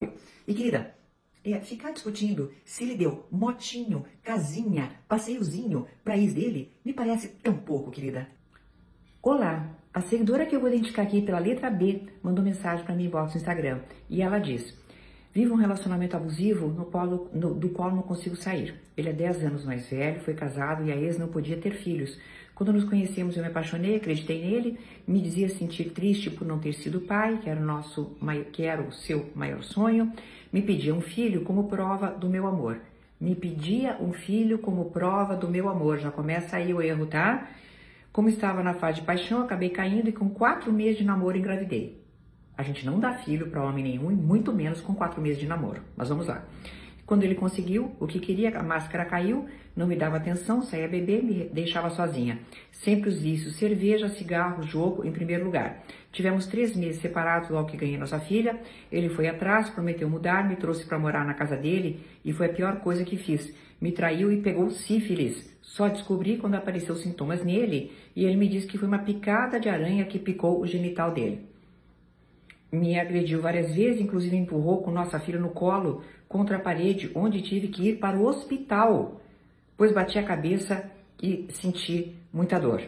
E querida, é, ficar discutindo se ele deu motinho, casinha, passeiozinho pra ex dele, me parece tão pouco, querida. Olá, a seguidora que eu vou identificar aqui pela letra B mandou mensagem para mim no Instagram e ela diz: Vivo um relacionamento abusivo no qual, no, do qual não consigo sair. Ele é 10 anos mais velho, foi casado e a ex não podia ter filhos. Quando nos conhecemos, eu me apaixonei, acreditei nele, me dizia sentir triste por não ter sido pai, que era o nosso, que era o seu maior sonho. Me pedia um filho como prova do meu amor. Me pedia um filho como prova do meu amor. Já começa aí o erro, tá? Como estava na fase de paixão, acabei caindo e com quatro meses de namoro engravidei. A gente não dá filho para homem nenhum, e muito menos com quatro meses de namoro. Mas vamos lá. Quando ele conseguiu o que queria, a máscara caiu, não me dava atenção, saía beber, me deixava sozinha. Sempre os vícios, cerveja, cigarro, jogo em primeiro lugar. Tivemos três meses separados logo que ganhei nossa filha. Ele foi atrás, prometeu mudar, me trouxe para morar na casa dele e foi a pior coisa que fiz. Me traiu e pegou sífilis. Só descobri quando apareceu sintomas nele e ele me disse que foi uma picada de aranha que picou o genital dele me agrediu várias vezes, inclusive empurrou com nossa filha no colo contra a parede, onde tive que ir para o hospital, pois bati a cabeça e senti muita dor.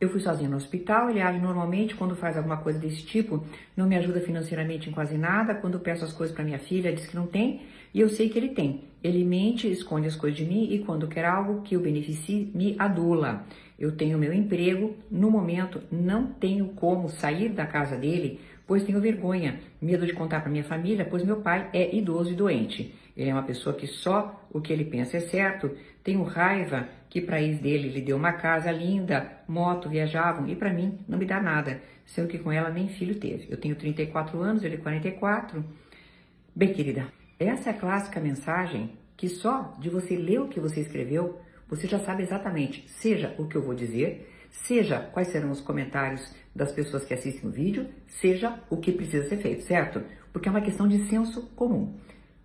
Eu fui sozinha no hospital, ele age normalmente quando faz alguma coisa desse tipo, não me ajuda financeiramente em quase nada, quando peço as coisas para minha filha, diz que não tem, e eu sei que ele tem. Ele mente, esconde as coisas de mim e quando quer algo que o beneficie, me adula. Eu tenho meu emprego, no momento não tenho como sair da casa dele pois tenho vergonha, medo de contar para minha família, pois meu pai é idoso e doente. Ele é uma pessoa que só o que ele pensa é certo. Tenho raiva que para ex dele lhe deu uma casa linda, moto, viajavam e para mim não me dá nada, sendo que com ela nem filho teve. Eu tenho 34 anos, ele 44. Bem, querida, essa é a clássica mensagem que só de você ler o que você escreveu, você já sabe exatamente, seja o que eu vou dizer, seja quais serão os comentários das pessoas que assistem o vídeo, seja o que precisa ser feito, certo? Porque é uma questão de senso comum.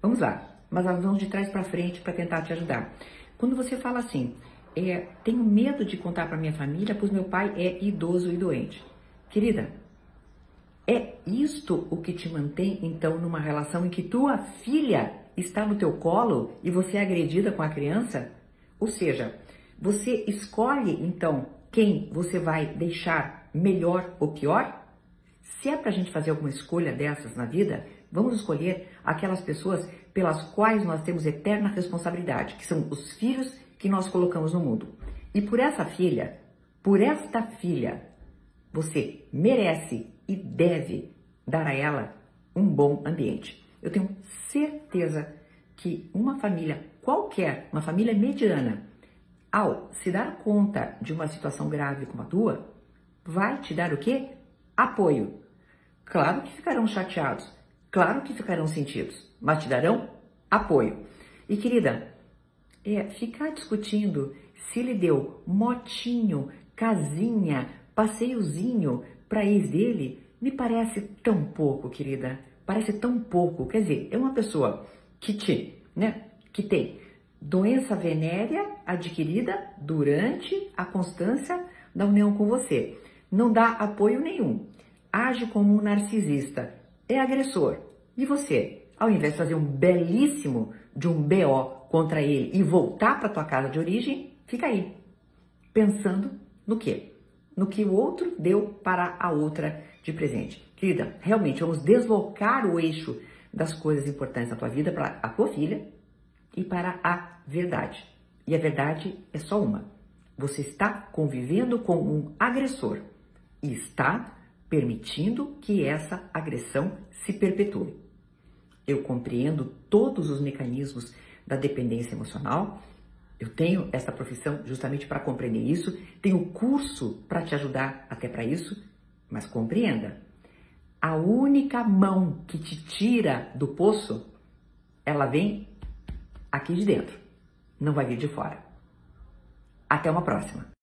Vamos lá, mas nós vamos de trás para frente para tentar te ajudar. Quando você fala assim, é, tenho medo de contar para minha família, pois meu pai é idoso e doente. Querida, é isto o que te mantém então numa relação em que tua filha está no teu colo e você é agredida com a criança? Ou seja, você escolhe então quem você vai deixar melhor ou pior? Se é para a gente fazer alguma escolha dessas na vida, vamos escolher aquelas pessoas pelas quais nós temos eterna responsabilidade, que são os filhos que nós colocamos no mundo. E por essa filha, por esta filha, você merece e deve dar a ela um bom ambiente. Eu tenho certeza que uma família qualquer, uma família mediana, ao se dar conta de uma situação grave como a tua, vai te dar o quê? Apoio. Claro que ficarão chateados, claro que ficarão sentidos, mas te darão apoio. E querida, é ficar discutindo se ele deu motinho, casinha, passeiozinho para ex dele, me parece tão pouco, querida. Parece tão pouco. Quer dizer, é uma pessoa que te, né, que tem doença venérea adquirida durante a constância da união com você. Não dá apoio nenhum. Age como um narcisista. É agressor. E você, ao invés de fazer um belíssimo de um BO contra ele e voltar para tua casa de origem, fica aí, pensando no quê? No que o outro deu para a outra de presente. Querida, realmente vamos deslocar o eixo das coisas importantes da tua vida para a tua filha e para a verdade. E a verdade é só uma. Você está convivendo com um agressor e está permitindo que essa agressão se perpetue. Eu compreendo todos os mecanismos da dependência emocional. Eu tenho essa profissão justamente para compreender isso, tenho curso para te ajudar até para isso, mas compreenda. A única mão que te tira do poço, ela vem aqui de dentro. Não vai vir de fora. Até uma próxima.